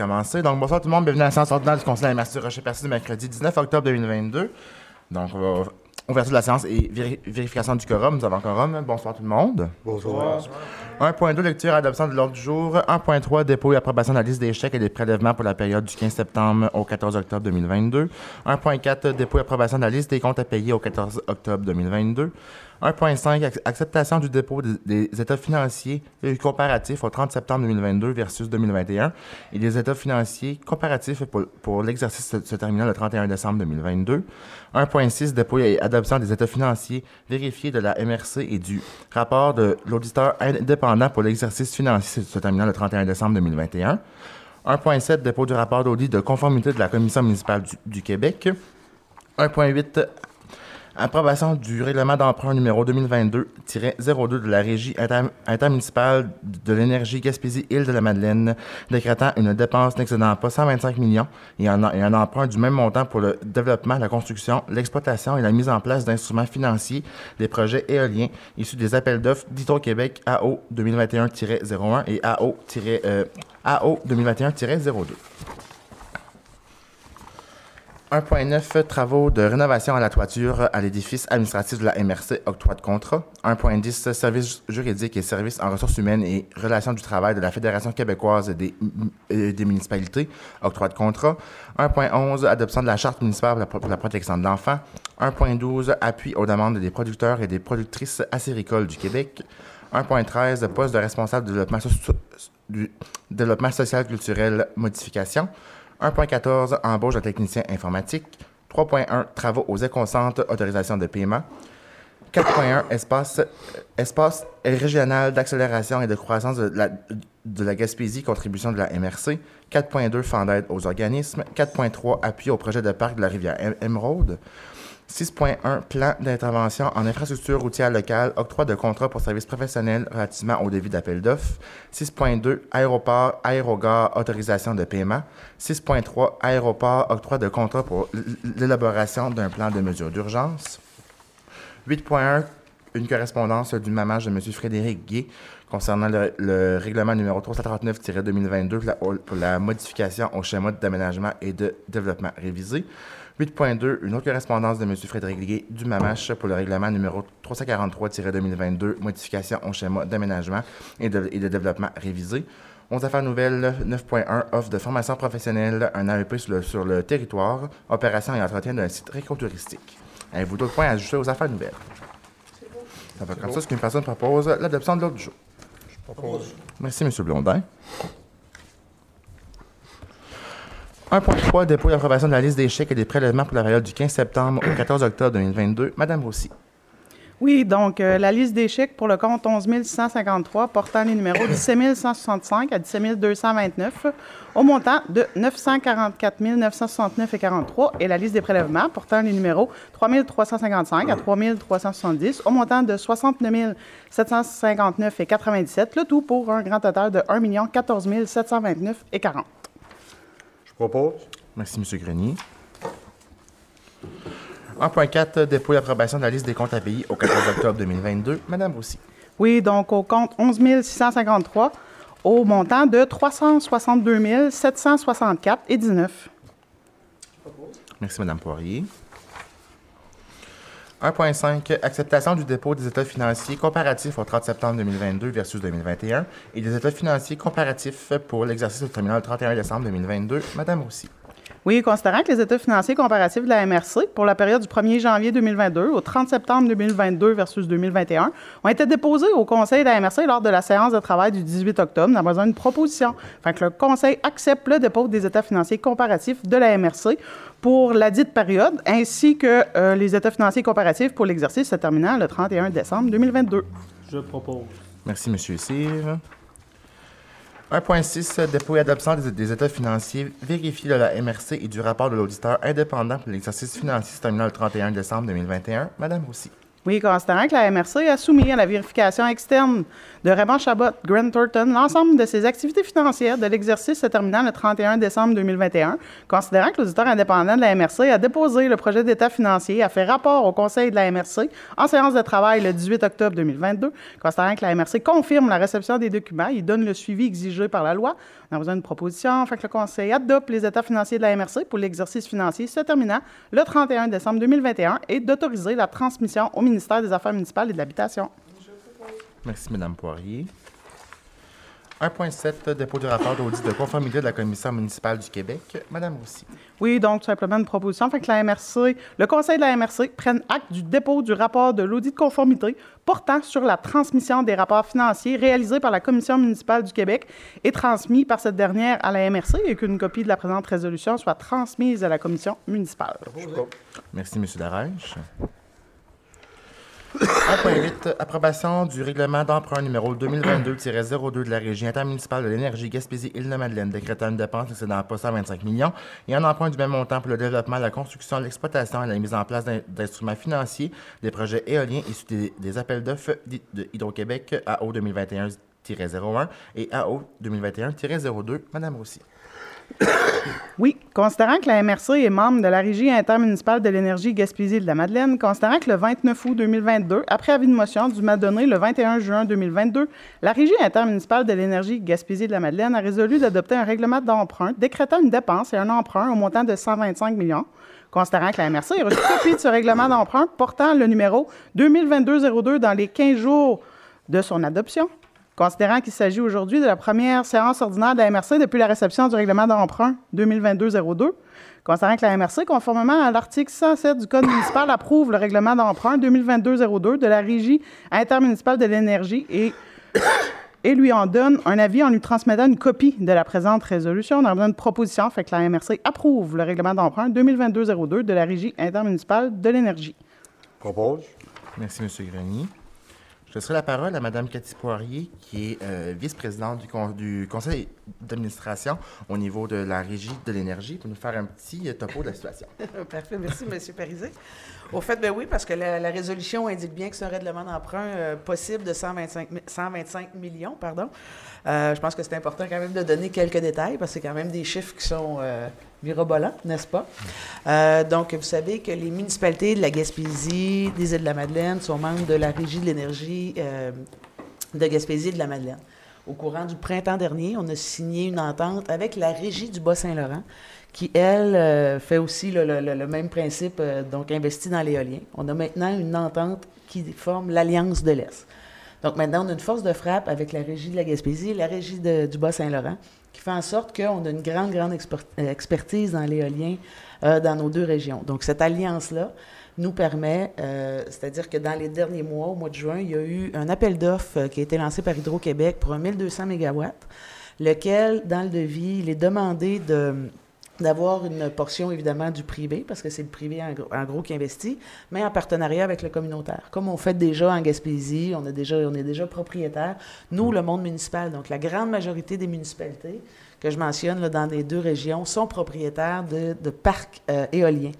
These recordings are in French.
est. Donc, bonsoir tout le monde. Bienvenue à la séance ordinaire du Conseil de la MRC Rocher-Percé du mercredi 19 octobre 2022. Donc, on va ouverture de la séance et véri- vérification du quorum. Nous avons un quorum. Bonsoir tout le monde. Bonsoir. 1.2 lecture et adoption de l'ordre du jour. 1.3 dépôt et approbation de la liste des chèques et des prélèvements pour la période du 15 septembre au 14 octobre 2022. 1.4 dépôt et approbation de la liste des comptes à payer au 14 octobre 2022. 1.5 ac- acceptation du dépôt des, états financiers comparatifs au 30 septembre 2022 versus 2021 et des états financiers comparatifs pour, pour l'exercice se, se terminant le 31 décembre 2022. 1.6 dépôt et adoption des états financiers vérifiés de la MRC et du rapport de l'auditeur indépendant pour l'exercice financier se terminant le 31 décembre 2021. 1.7 dépôt du rapport d'audit de conformité de la Commission municipale du, du Québec. 1.8 Approbation du règlement d'emprunt numéro 2022-02 de la Régie inter- intermunicipale de l'énergie Gaspésie-Île de la Madeleine, décrétant une dépense n'excédant pas 125 millions et un, emprunt du même montant pour le développement, la construction, l'exploitation et la mise en place d'instruments financiers des projets éoliens issus des appels d'offres d'Hydro-Québec AO 2021-01 et AO, euh, AO 2021-02. 1.9 Travaux de rénovation à la toiture à l'édifice administratif de la MRC, octroi de contrat. 1.10 Services juridiques et services en ressources humaines et relations du travail de la Fédération québécoise des, des municipalités, octroi de contrat. 1.11 Adoption de la charte municipale pour la, protection de l'enfant. 1.12 Appui aux demandes des producteurs et des productrices acéricoles du Québec. 1.13 Poste de responsable socio- du développement social culturel modification. 1.14 Embauche de technicien informatique. 3.1 Travaux aux éconcentres, autorisation de paiement. 4.1 Espace, euh, espace régional d'accélération et de croissance de la, Gaspésie, contribution de la MRC. 4.2 Fonds d'aide aux organismes. 4.3 Appui au projet de parc de la rivière Em- Émeraude. 6.1 Plan d'intervention en infrastructure routière locale, octroi de contrat pour services professionnels relativement au devis d'appel d'offres. 6.2 Aéroport, aérogare, autorisation de paiement. 6.3 Aéroport, octroi de contrat pour l'élaboration d'un plan de mesures d'urgence. 8.1 Une correspondance du mamage de M. Frédéric Gué concernant le, le règlement numéro 339-2022 pour la, pour la modification au schéma d'aménagement et de développement révisé. 8.2 Une autre correspondance de M. Frédéric Gué du MAMACH pour le règlement numéro 343-2022 modification au schéma d'aménagement et de, et de développement révisé. 11 affaires nouvelles, 9.1 offre de formation professionnelle, un AEP sur le, sur le territoire, opération et entretien d'un site récotouristique. Avez-vous d'autres points à ajouter aux affaires nouvelles? Ça va comme ça, ce qu'une personne propose, l'adoption de l'ordre du jour. Propose. Merci, M. Blondin. 1.3 Dépôt et approbation de la liste des chèques et des prélèvements pour la période du 15 septembre au 14 octobre 2022. Madame Rossi. Oui, donc euh, la liste des chèques pour le compte 11 153 portant les numéros 17 165 à 17 229 au montant de 944 969,43 et la liste des prélèvements portant les numéros 3 355 à 3 370 au montant de 69 759,97, le tout pour un grand total de 1 14 729,40. Je propose. Merci, M. Grenier. 1.4 Dépôt et approbation de la liste des comptes à payer au 14 octobre 2022. Madame Rossi. Oui, donc au compte 11 653 au montant de 362 764 et 19. Merci, Mme Poirier. 1.5 Acceptation du dépôt des états financiers comparatifs au 30 septembre 2022 versus 2021 et des états financiers comparatifs pour l'exercice terminal le 31 décembre 2022. Madame Rossi. Oui, considérant que les états financiers comparatifs de la MRC pour la période du 1er janvier 2022 au 30 septembre 2022 versus 2021 ont été déposés au Conseil de la MRC lors de la séance de travail du 18 octobre. Nous avons besoin d'une proposition. Fait que le Conseil accepte le dépôt des états financiers comparatifs de la MRC pour la dite période, ainsi que euh, les états financiers comparatifs pour l'exercice se terminant le 31 décembre 2022. Je propose. Merci, M. Cyr. 1.6 Dépôt et adoption des, états financiers vérifiés de la MRC et du rapport de l'auditeur indépendant pour l'exercice financier se terminant le 31 décembre 2021. Madame Rossi. Oui, considérant que la MRC a soumis à la vérification externe de Raymond Chabot, Grant Thornton, l'ensemble de ses activités financières de l'exercice se terminant le 31 décembre 2021, considérant que l'auditeur indépendant de la MRC a déposé le projet d'état financier, a fait rapport au conseil de la MRC en séance de travail le 18 octobre 2022, considérant que la MRC confirme la réception des documents, il donne le suivi exigé par la loi, on a besoin d'une proposition afin que le conseil adopte les états financiers de la MRC pour l'exercice financier se terminant le 31 décembre 2021 et d'autoriser la transmission au ministère des Affaires municipales et de l'Habitation. Merci, Mme Poirier. 1.7, dépôt du rapport d'audit de conformité de la Commission municipale du Québec. Mme Roussy. Oui, donc tout simplement une proposition. Fait que la MRC, le Conseil de la MRC prenne acte du dépôt du rapport de l'audit de conformité portant sur la transmission des rapports financiers réalisés par la Commission municipale du Québec et transmis par cette dernière à la MRC et qu'une copie de la présente résolution soit transmise à la Commission municipale. Merci, M. Darèche. 1.8, approbation du règlement d'emprunt numéro 2022-02 de la Régie intermunicipale de l'énergie Gaspésie-Île-de-Madeleine, décrétant une dépense excédant pas 125 millions et un emprunt du même montant pour le développement, la construction, l'exploitation et la mise en place d'in- d'instruments financiers des projets éoliens issus des, appels d'offres de Hydro-Québec AO 2021-01 et AO 2021-02. Madame Roussy. Oui, considérant que la MRC est membre de la Régie intermunicipale de l'énergie Gaspésie de la Madeleine, considérant que le 29 août 2022, après avis de motion du m'a donné le 21 juin 2022, la Régie intermunicipale de l'énergie Gaspésie de la Madeleine a résolu d'adopter un règlement d'emprunt décrétant une dépense et un emprunt au montant de 125 millions. Considérant que la MRC a reçu copie de ce règlement d'emprunt portant le numéro 2022-02 dans les 15 jours de son adoption, Considérant qu'il s'agit aujourd'hui de la première séance ordinaire de la MRC depuis la réception du règlement d'emprunt 2022-02, considérant que la MRC, conformément à l'article 107 du Code municipal, approuve le règlement d'emprunt 2022-02 de la Régie intermunicipale de l'énergie et, et lui en donne un avis en lui transmettant une copie de la présente résolution. On a besoin de proposition, fait que la MRC approuve le règlement d'emprunt 2022-02 de la Régie intermunicipale de l'énergie. Propose. Merci, M. Grenier. Je laisserai la parole à Mme Cathy Poirier, qui est euh, vice-présidente du, con- du conseil d'administration au niveau de la régie de l'énergie, pour nous faire un petit euh, topo de la situation. Parfait, merci, M. Parisé. Au fait, ben oui, parce que la, résolution indique bien que c'est un règlement d'emprunt euh, possible de 125, mi- 125 millions. Pardon. Je pense que c'est important quand même de donner quelques détails, parce que c'est quand même des chiffres qui sont mirobolants, n'est-ce pas? Euh, donc, vous savez que les municipalités de la Gaspésie, des Îles-de-la-Madeleine sont membres de la Régie de l'énergie euh, de Gaspésie et de la Madeleine. Au courant du printemps dernier, on a signé une entente avec la Régie du Bas-Saint-Laurent, qui, elle, euh, fait aussi le, même principe, donc investit dans l'éolien. On a maintenant une entente qui forme l'Alliance de l'Est. Donc maintenant, on a une force de frappe avec la Régie de la Gaspésie et la Régie du Bas-Saint-Laurent, qui fait en sorte qu'on a une grande, grande euh, expertise dans l'éolien euh, dans nos deux régions. Donc cette alliance-là nous permet, euh, c'est-à-dire que dans les derniers mois, au mois de juin, il y a eu un appel d'offres qui a été lancé par Hydro-Québec pour un 1200 MW, lequel, dans le devis, il est demandé de d'avoir une portion évidemment du privé, parce que c'est le privé en gros, en gros qui investit, mais en partenariat avec le communautaire. Comme on fait déjà en Gaspésie, on, a déjà, on est déjà propriétaire, nous, le monde municipal, donc la grande majorité des municipalités que je mentionne là, dans les deux régions sont propriétaires de, de parcs euh, éoliens.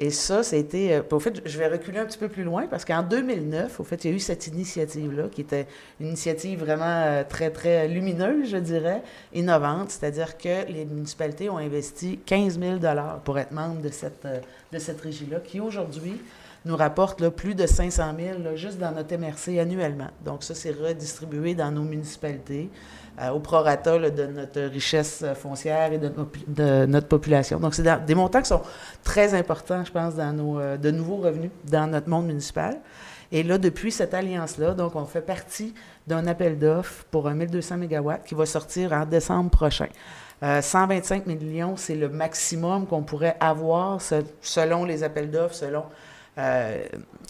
Et ça, c'était. euh, au fait, je vais reculer un petit peu plus loin parce qu'en 2009, au fait, il y a eu cette initiative-là qui était une initiative vraiment euh, très, très lumineuse, je dirais, innovante. C'est-à-dire que les municipalités ont investi 15 000 pour être membres de cette, euh, de cette régie-là, qui aujourd'hui nous rapporte plus de 500 000 là, juste dans notre MRC annuellement. Donc, ça, c'est redistribué dans nos municipalités au prorata de notre richesse euh, foncière et de, notre population. Donc, c'est des montants qui sont très importants, je pense, dans nos, euh, de nouveaux revenus dans notre monde municipal. Et là, depuis cette alliance-là, donc, on fait partie d'un appel d'offres pour un 1200 MW qui va sortir en décembre prochain. Euh, 125 millions, c'est le maximum qu'on pourrait avoir se- selon les appels d'offres, selon euh,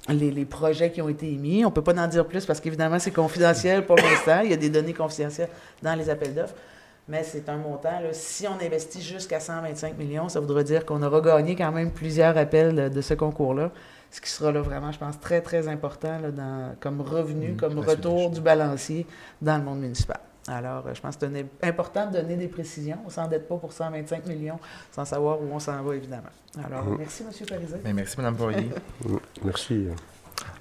les, les projets qui ont été émis. On ne peut pas en dire plus parce qu'évidemment, c'est confidentiel pour l'instant. Il y a des données confidentielles dans les appels d'offres. Mais c'est un montant. là. si on investit jusqu'à 125 millions, ça voudra dire qu'on aura gagné quand même plusieurs appels de, ce concours-là. Ce qui sera là vraiment, je pense, très, très important là, dans, comme revenu, Mmh, comme retour du balancier dans le monde municipal. Alors, euh, je pense que c'est important de donner des précisions. On ne s'endette pas pour 125 millions sans savoir où on s'en va, évidemment. Alors, Mhm. merci, M. Bien, merci, Mme Poirier. Mm, Merci.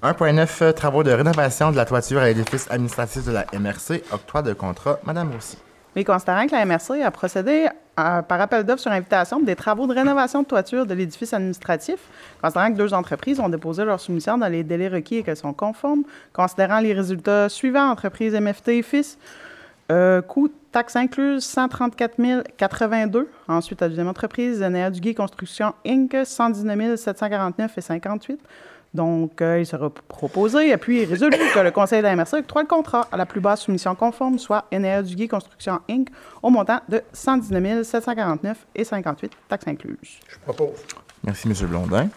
1.9, euh, travaux de rénovation de la toiture à l'édifice administratif de la MRC, octroi de contrat. Madame Roussy. Oui, considérant que la MRC a procédé à- par appel d'offres sur invitation des travaux de rénovation de toiture de l'édifice administratif, considérant que deux entreprises ont déposé leur soumission dans les délais requis et qu'elles sont conformes, considérant les résultats suivants, entreprise MFT et Fils, euh, coût taxe incluse 134 082. Ensuite, la deuxième entreprise, Néa Duguay Construction Inc., 119 749 et 58. Donc, euh, il sera proposé, appuyé et résolu que le Conseil de la MRC octroie le contrat à la plus basse soumission conforme, soit Néa Duguay Construction Inc., au montant de 119 749 et 58, taxes incluses. Je propose. Merci, M. Blondin.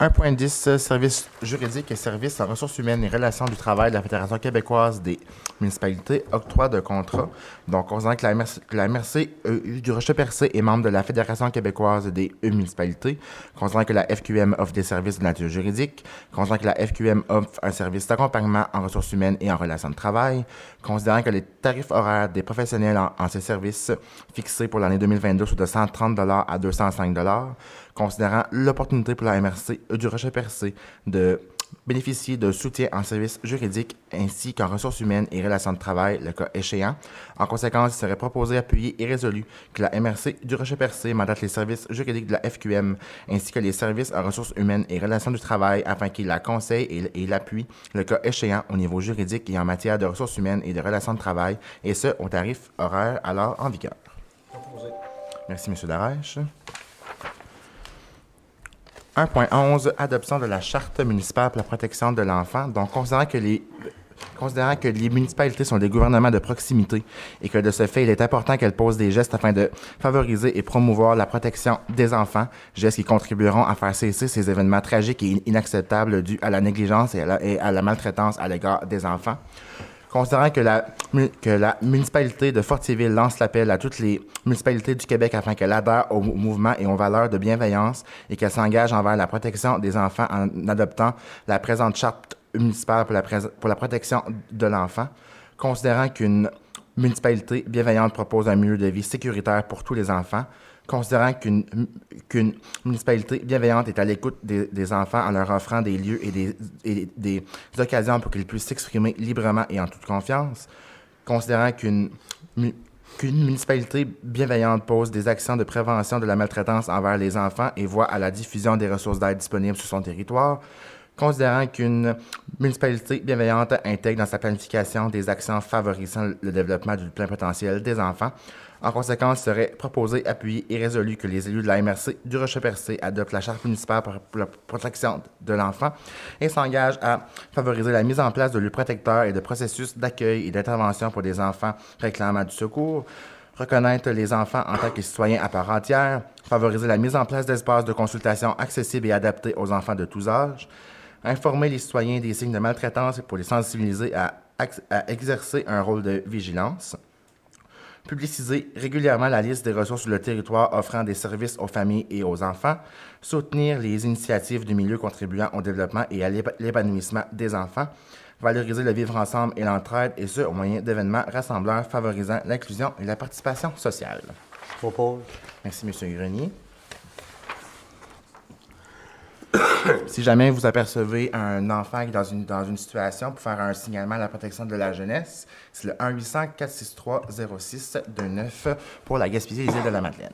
1.10, euh, services juridiques et services en ressources humaines et relations du travail de la Fédération québécoise des municipalités, octroi de contrat. Donc, considérant que la MRC, euh, du Rocher-Percé est membre de la Fédération québécoise des municipalités, considérant que la FQM offre des services de nature juridique, considérant que la FQM offre un service d'accompagnement en ressources humaines et en relations de travail, considérant que les tarifs horaires des professionnels en, en ces services fixés pour l'année 2022 sont de 130 à 205 considérant l'opportunité pour la MRC du Rocher-Percé de bénéficier de soutien en services juridiques ainsi qu'en ressources humaines et relations de travail, le cas échéant. En conséquence, il serait proposé, appuyé et résolu que la MRC du Rocher-Percé mandate les services juridiques de la FQM ainsi que les services en ressources humaines et relations du travail afin qu'ils la conseillent et, l'appuient, le cas échéant au niveau juridique et en matière de ressources humaines et de relations de travail, et ce, au tarif horaire alors en vigueur. Merci, M. Darèche. 1.11, adoption de la Charte municipale pour la protection de l'enfant. Donc, considérant que les municipalités sont des gouvernements de proximité et que de ce fait, il est important qu'elles posent des gestes afin de favoriser et promouvoir la protection des enfants, gestes qui contribueront à faire cesser ces événements tragiques et inacceptables dus à la négligence et à la maltraitance à l'égard des enfants. Considérant que la, municipalité de Fortierville lance l'appel à toutes les municipalités du Québec afin qu'elles adhèrent au mou- mouvement et aux valeurs de bienveillance et qu'elles s'engagent envers la protection des enfants en adoptant la présente charte municipale pour la protection de l'enfant, considérant qu'une municipalité bienveillante propose un milieu de vie sécuritaire pour tous les enfants, considérant qu'une municipalité bienveillante est à l'écoute des, enfants en leur offrant des lieux et des, occasions pour qu'ils puissent s'exprimer librement et en toute confiance, considérant qu'une qu'une municipalité bienveillante pose des actions de prévention de la maltraitance envers les enfants et voit à la diffusion des ressources d'aide disponibles sur son territoire, considérant qu'une municipalité bienveillante intègre dans sa planification des actions favorisant le développement du plein potentiel des enfants. En conséquence, il serait proposé, appuyé et résolu que les élus de la MRC du Rocher-Percé adoptent la charte municipale pour la protection de l'enfant et s'engagent à favoriser la mise en place de lieux protecteurs et de processus d'accueil et d'intervention pour des enfants réclamant du secours, reconnaître les enfants en tant que citoyens à part entière, favoriser la mise en place d'espaces de consultation accessibles et adaptés aux enfants de tous âges, informer les citoyens des signes de maltraitance pour les sensibiliser à exercer un rôle de vigilance, publiciser régulièrement la liste des ressources sur le territoire offrant des services aux familles et aux enfants, soutenir les initiatives du milieu contribuant au développement et à l'épa- l'épanouissement des enfants, valoriser le vivre ensemble et l'entraide, et ce, au moyen d'événements rassembleurs favorisant l'inclusion et la participation sociale. Je propose. Merci, M. Grenier. si jamais vous apercevez un enfant qui est dans une, dans une situation pour faire un signalement à la protection de la jeunesse, c'est le 1-800-463-0629 pour la Gaspésie et les îles de la Madeleine.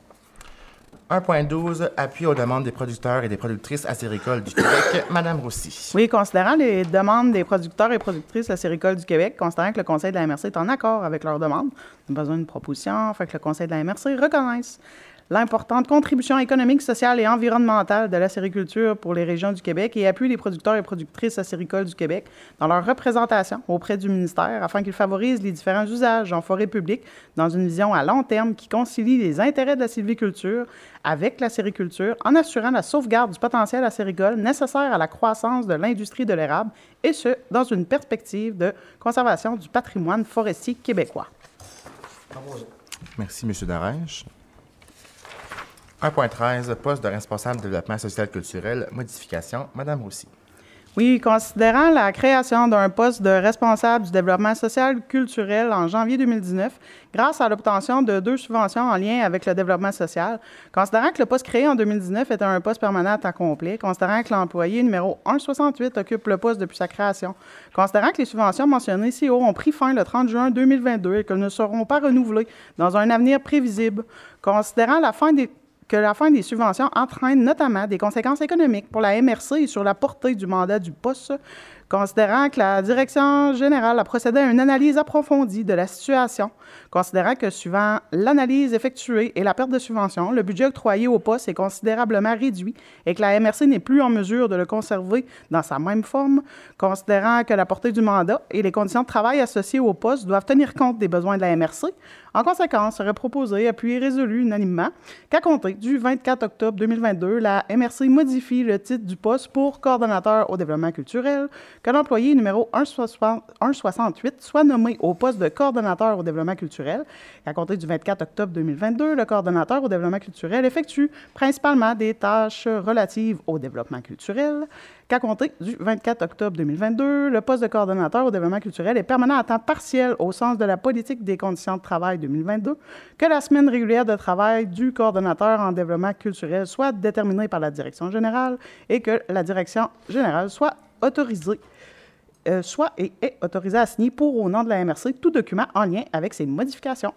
1.12, appui aux demandes des producteurs et des productrices acéricoles du Québec. Madame Roussy. Oui, considérant les demandes des producteurs et productrices acéricoles du Québec, considérant que le Conseil de la MRC est en accord avec leurs demandes, on a besoin d'une proposition afin que le Conseil de la MRC reconnaisse l'importante contribution économique, sociale et environnementale de la sériculture pour les régions du Québec et appuie les producteurs et productrices acéricoles du Québec dans leur représentation auprès du ministère afin qu'ils favorisent les différents usages en forêt publique dans une vision à long terme qui concilie les intérêts de la sylviculture avec la sériculture en assurant la sauvegarde du potentiel acéricole nécessaire à la croissance de l'industrie de l'érable et ce, dans une perspective de conservation du patrimoine forestier québécois. Merci, M. Darèche. 1.13, poste de responsable de développement social culturel, modification. Madame Roussy. Oui, considérant la création d'un poste de responsable du développement social culturel en janvier 2019, grâce à l'obtention de deux subventions en lien avec le développement social, considérant que le poste créé en 2019 était un poste permanent à complet, considérant que l'employé numéro 168 occupe le poste depuis sa création, considérant que les subventions mentionnées ici haut ont pris fin le 30 juin 2022 et qu'elles ne seront pas renouvelées dans un avenir prévisible, considérant la fin des que la fin des subventions entraîne notamment des conséquences économiques pour la MRC et sur la portée du mandat du poste, considérant que la direction générale a procédé à une analyse approfondie de la situation, considérant que suivant l'analyse effectuée et la perte de subvention, le budget octroyé au poste est considérablement réduit et que la MRC n'est plus en mesure de le conserver dans sa même forme, considérant que la portée du mandat et les conditions de travail associées au poste doivent tenir compte des besoins de la MRC, en conséquence, serait proposé, appuyé et résolu unanimement qu'à compter du 24 octobre 2022, la MRC modifie le titre du poste pour coordonnateur au développement culturel, que l'employé numéro 168 soit nommé au poste de coordonnateur au développement culturel. À compter du 24 octobre 2022, le coordonnateur au développement culturel effectue principalement des tâches relatives au développement culturel, qu'à compter du 24 octobre 2022, le poste de coordonnateur au développement culturel est permanent à temps partiel au sens de la politique des conditions de travail 2022, que la semaine régulière de travail du coordonnateur en développement culturel soit déterminée par la direction générale et que la direction générale soit autorisée euh, soit et est autorisée à signer pour au nom de la MRC tout document en lien avec ces modifications.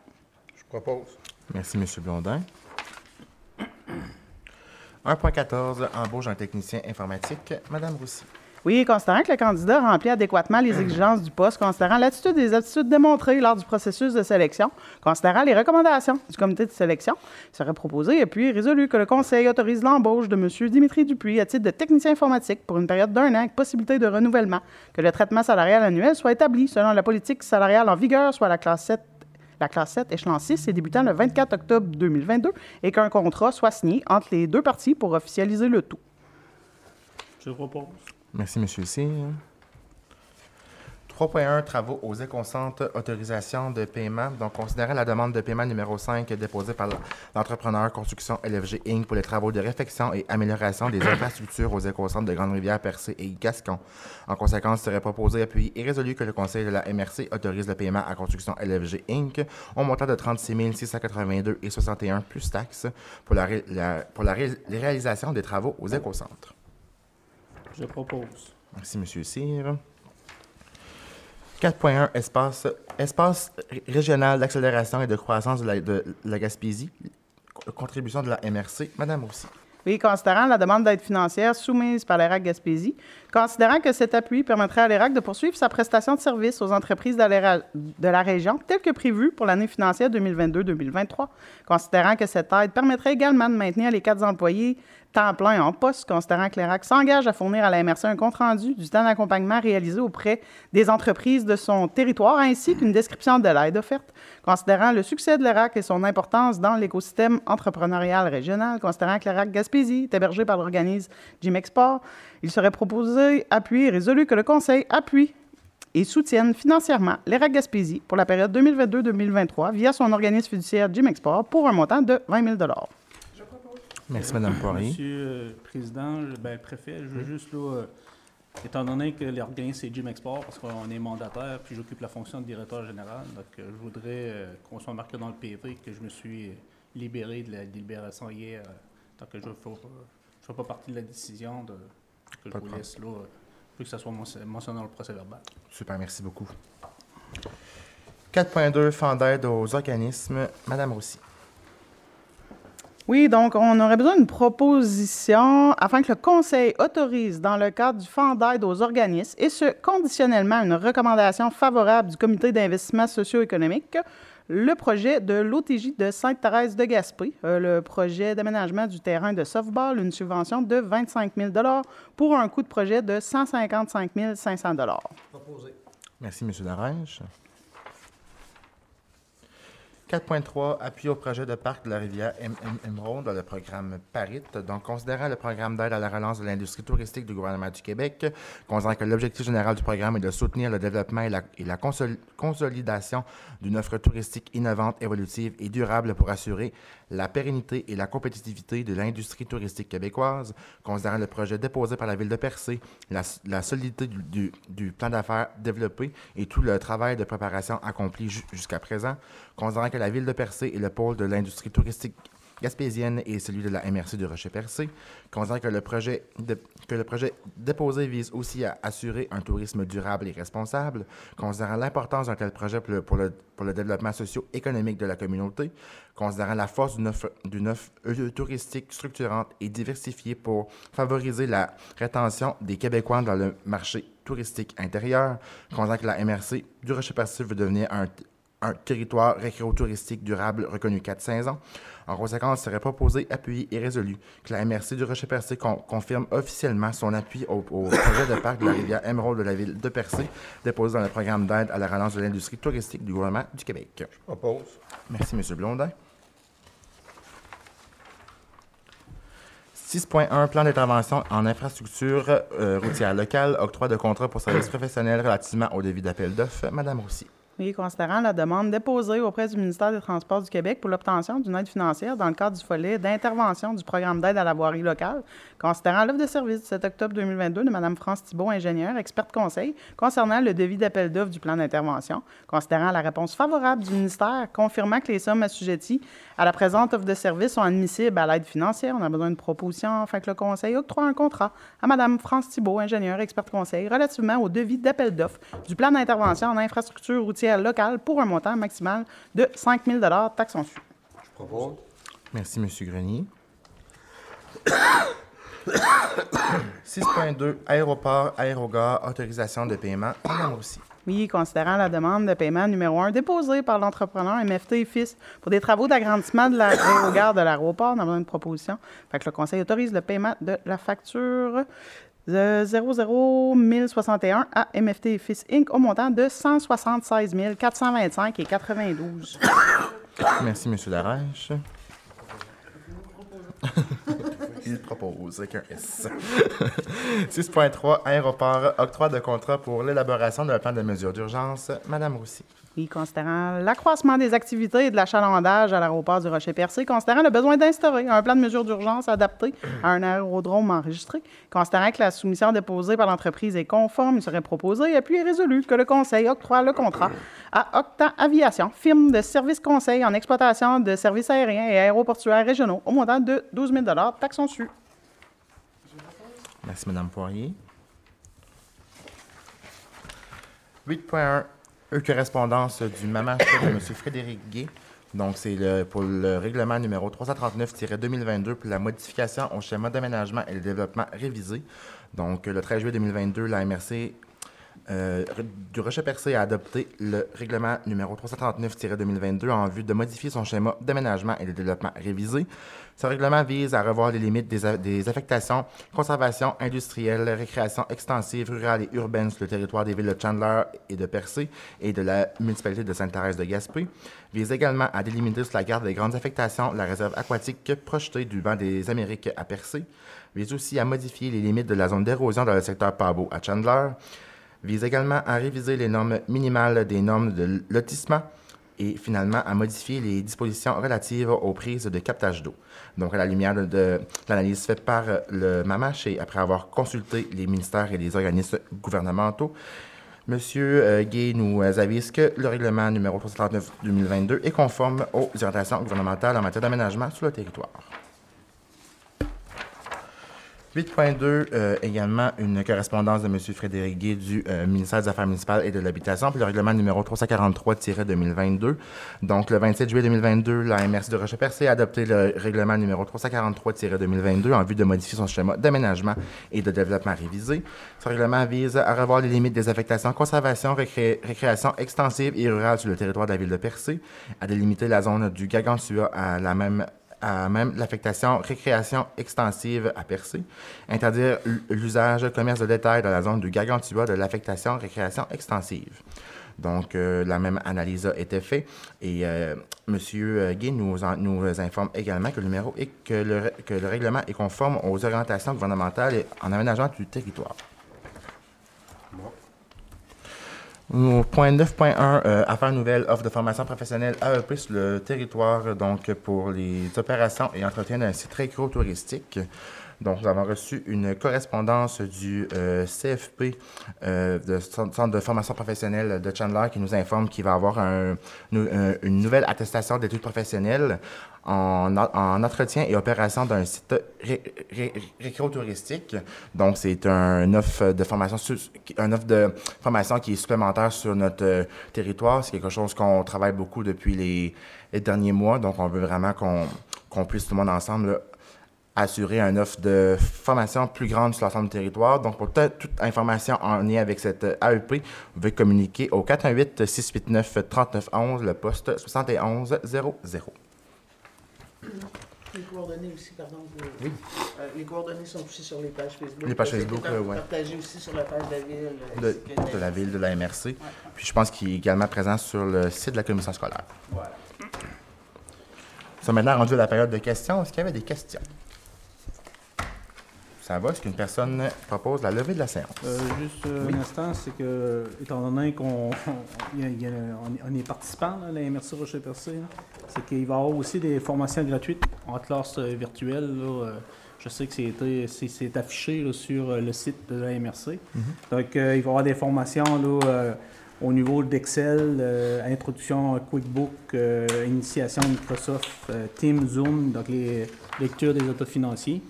Je propose. Merci, M. Blondin. 1.14, embauche d'un technicien informatique. Madame Roussy. Oui, considérant que le candidat remplit adéquatement les exigences du poste, considérant l'attitude des aptitudes démontrées lors du processus de sélection, considérant les recommandations du comité de sélection, il serait proposé et puis résolu que le Conseil autorise l'embauche de M. Dimitri Dupuis à titre de technicien informatique pour une période d'un an avec possibilité de renouvellement, que le traitement salarial annuel soit établi selon la politique salariale en vigueur, soit la classe 7 la classe 7, échelon 6, est débutant le 24 octobre 2022 et qu'un contrat soit signé entre les deux parties pour officialiser le tout. Je propose. Merci, M. Cyr. 3.1 Travaux aux éconcentres, autorisation de paiement. Donc, considérant la demande de paiement numéro 5 déposée par l'entrepreneur Construction LFG Inc. pour les travaux de réfection et amélioration des infrastructures aux éconcentres de Grande-Rivière, Percé et Gascon. En conséquence, il serait proposé, appuyé et résolu que le Conseil de la MRC autorise le paiement à Construction LFG Inc. au montant de 36 682 et 61 plus taxes pour, la, la- des travaux aux éconcentres. Je propose. Merci, M. Cyr. 4.1 espace, espace ré- régional d'accélération et de croissance de la, de la Gaspésie. Co- Contribution de la MRC. Madame aussi. Oui, considérant la demande d'aide financière soumise par l'ERAC Gaspésie, considérant que cet appui permettrait à l'ERAC de poursuivre sa prestation de services aux entreprises de la, de la région telle que prévue pour l'année financière 2022-2023, considérant que cette aide permettrait également de maintenir les quatre employés temps plein en poste, considérant que l'ERAC s'engage à fournir à la MRC un compte-rendu du temps d'accompagnement réalisé auprès des entreprises de son territoire, ainsi qu'une description de l'aide offerte, considérant le succès de l'ERAC et son importance dans l'écosystème entrepreneurial régional, considérant que l'ERAC Gaspésie est hébergé par l'organisme Export, il serait proposé, appuyé et résolu que le Conseil appuie et soutienne financièrement l'ERAC Gaspésie pour la période 2022-2023 via son organisme fiduciaire Jim Export pour un montant de 20 000 Merci, Madame Poirier. Monsieur euh, Président, je- ben, préfet, je veux juste, là, euh, étant donné que l'organisme c'est Jim Export, parce qu'on est mandataire, puis j'occupe la fonction de directeur général, donc euh, je voudrais qu'on soit marqué dans le PV que je me suis libéré de la délibération hier, tant que je ne fais, pas partie de la décision, de, que je Pas vous laisse là, plus que ça soit mention- mentionné dans le procès verbal. Super, merci beaucoup. 4.2 Fonds d'aide aux organismes. Madame aussi. Oui, donc on aurait besoin d'une proposition afin que le Conseil autorise, dans le cadre du Fonds d'aide aux organismes, et ce, conditionnellement à une recommandation favorable du Comité d'investissement socio-économique, le projet de l'OTJ de Sainte-Thérèse de Gaspé, euh, le projet d'aménagement du terrain de softball, une subvention de 25 000 pour un coût de projet de 155 500 Proposé. Merci, M. Darèche. 4.3, appui au projet de parc de la rivière Émeraude dans le programme PARIT. Donc, considérant le programme d'aide à la relance de l'industrie touristique du gouvernement du Québec, considérant que l'objectif général du programme est de soutenir le développement et la, consolidation d'une offre touristique innovante, évolutive et durable pour assurer la pérennité et la compétitivité de l'industrie touristique québécoise, considérant le projet déposé par la Ville de Percé, la, solidité du, plan d'affaires développé et tout le travail de préparation accompli ju- jusqu'à présent, considérant la Ville de Percé est le pôle de l'industrie touristique gaspésienne et celui de la MRC du Rocher-Percé, considérant que le projet que le projet déposé vise aussi à assurer un tourisme durable et responsable, considérant l'importance d'un tel projet pour le, pour le- développement socio-économique de la communauté, considérant la force d'une offre, offre euh, touristique structurante et diversifiée pour favoriser la rétention des Québécois dans le marché touristique intérieur, considérant que la MRC du Rocher-Percé veut devenir un, un territoire récréo-touristique durable reconnu 4-5 ans. En conséquence, il serait proposé, appuyé et résolu que la MRC du Rocher-Percé con- confirme officiellement son appui au, au projet de parc de la rivière Émeraude de la ville de Percé, déposé dans le programme d'aide à la relance de l'industrie touristique du gouvernement du Québec. Je propose. Merci, M. Blondin. 6.1 Plan d'intervention en infrastructure euh, routière locale, octroi de contrat pour services professionnels relativement au devis d'appel d'offres. Madame Roussy. Oui, considérant la demande déposée auprès du ministère des Transports du Québec pour l'obtention d'une aide financière dans le cadre du volet d'intervention du programme d'aide à la voirie locale, considérant l'offre de service du 7 octobre 2022 de Mme France Thibault, ingénieure, experte conseil, concernant le devis d'appel d'offres du plan d'intervention, considérant la réponse favorable du ministère, confirmant que les sommes assujetties à la présente offre de service sont admissibles à l'aide financière. On a besoin d'une proposition afin que le conseil octroie un contrat à Mme France Thibault, ingénieure, experte conseil, relativement au devis d'appel d'offres du plan d'intervention en infrastructure routière locale pour un montant maximal de 5 000 taxes en. Je propose. Merci, M. Grenier. 6.2 Aéroport, aérogare, autorisation de paiement. Madame. Oui, considérant la demande de paiement numéro 1 déposée par l'entrepreneur MFT et Fils pour des travaux d'agrandissement de l'aérogare de l'aéroport, on a besoin d'une proposition. Fait que le conseil autorise le paiement de la facture de 00161 à MFT et Fils Inc. au montant de 176 425 et 92. Merci, M. Darèche. Il propose avec un S. 6.3 Aéroport, octroi de contrat pour l'élaboration d'un plan de mesures d'urgence. Madame Roussy. Oui, considérant l'accroissement des activités et de l'achalandage à l'aéroport du Rocher-Percé, considérant le besoin d'instaurer un plan de mesures d'urgence adapté à un aérodrome enregistré, considérant que la soumission déposée par l'entreprise est conforme, il serait proposé et puis est résolu que le Conseil octroie le contrat à Octa Aviation, firme de services conseil en exploitation de services aériens et aéroportuaires régionaux, au montant de 12 000 taxes en su. Merci, Madame Poirier. 8.1 E correspondance du MAMACH de M. Frédéric Gay. Donc, c'est le- pour le règlement numéro 339-2022 pour la modification au schéma d'aménagement et de développement révisé. Donc, le 13 juillet 2022, la MRC euh, du Rocher-Percé a adopté le règlement numéro 339-2022 en vue de modifier son schéma d'aménagement et de développement révisé. Ce règlement vise à revoir les limites des, affectations, conservation industrielle, récréation extensive, rurale et urbaine sur le territoire des villes de Chandler et de Percé et de la municipalité de Sainte-Thérèse de Gaspé. Vise également à délimiter sur la carte des grandes affectations la réserve aquatique projetée du banc des Amériques à Percé. Vise aussi à modifier les limites de la zone d'érosion dans le secteur Pabo à Chandler vise également à réviser les normes minimales des normes de lotissement et finalement à modifier les dispositions relatives aux prises de captage d'eau. Donc, à la lumière de, l'analyse faite par le MAMACH et après avoir consulté les ministères et les organismes gouvernementaux, Monsieur euh, Gay nous avise que le règlement numéro 339-2022 est conforme aux orientations gouvernementales en matière d'aménagement sur le territoire. 8.2, euh, également une correspondance de M. Frédéric Gué du euh, ministère des Affaires municipales et de l'Habitation pour le règlement numéro 343-2022. Donc, le 27 juillet 2022, la MRC de Rocher-Percé a adopté le règlement numéro 343-2022 en vue de modifier son schéma d'aménagement et de développement révisé. Ce règlement vise à revoir les limites des affectations conservation, récré- récréation extensive et rurale sur le territoire de la ville de Percé, à délimiter la zone du Gargantua à la même même l'affectation récréation extensive à Percé, interdire l'usage commerce de détail dans la zone du Gargantua de l'affectation récréation extensive. Donc, euh, la même analyse a été faite et euh, M. Nous, en- nous informe également que le règlement est conforme aux orientations gouvernementales en aménagement du territoire. Au point 9.1, euh, affaires nouvelles, offre de formation professionnelle AEP sur le territoire, donc pour les opérations et entretien d'un site récréo-touristique. Donc, nous avons reçu une correspondance du euh, CFP, euh, de Centre de formation professionnelle de Chandler, qui nous informe qu'il va avoir une nouvelle attestation d'études professionnelles en, en- en entretien et opération d'un site ré- ré- récréo-touristique. Donc, c'est un offre de formation, un de formation qui est supplémentaire sur notre euh, territoire. C'est quelque chose qu'on travaille beaucoup depuis les, derniers mois. Donc, on veut vraiment qu'on puisse tout le monde ensemble assurer un offre de formation plus grande sur l'ensemble du territoire. Donc, pour toute, toute information en lien avec cette euh, AEP, vous pouvez communiquer au 418-689-3911, le poste 7100. Les coordonnées aussi, pardon. vous- Euh, les coordonnées sont aussi sur les pages Facebook. Les pages Facebook, euh, ouais. Partagé aussi sur la page de la ville. euh, de, la ville, de la MRC. Puis je pense qu'il est également présent sur le site de la commission scolaire. Nous sommes maintenant rendus à la période de questions. Est-ce qu'il y avait des questions? Ça va? Est-ce qu'une personne propose la levée de la séance? Euh, juste euh, Oui. un instant, c'est que, étant donné qu'on on est- participant, là, la MRC Rocher-Percé, c'est qu'il va y avoir aussi des formations gratuites en classe euh, virtuelle. là, je sais que c'est affiché là, sur le site de la MRC. Donc, euh, il va y avoir des formations là, euh, au niveau d'Excel, euh, introduction à QuickBook, initiation Microsoft, Teams, Zoom, donc les lectures des états financiers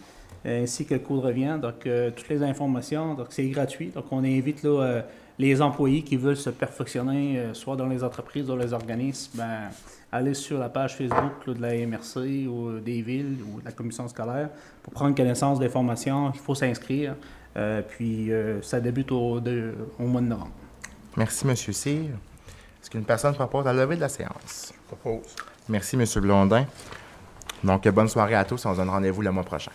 ainsi que le coût de revient. Donc, euh, toutes les informations, donc c'est gratuit. Donc, on invite là, euh, les employés qui veulent se perfectionner, euh, soit dans les entreprises, dans les organismes, ben, aller sur la page Facebook là, de la MRC ou des villes ou de la commission scolaire pour prendre connaissance des formations. Il faut s'inscrire. Euh, puis, euh, ça débute au, de- au mois de novembre. Merci, M. Cyr. Est-ce qu'une personne propose la levée de la séance? Propose. Merci, M. Blondin. Donc, bonne soirée à tous. On se donne rendez-vous le mois prochain.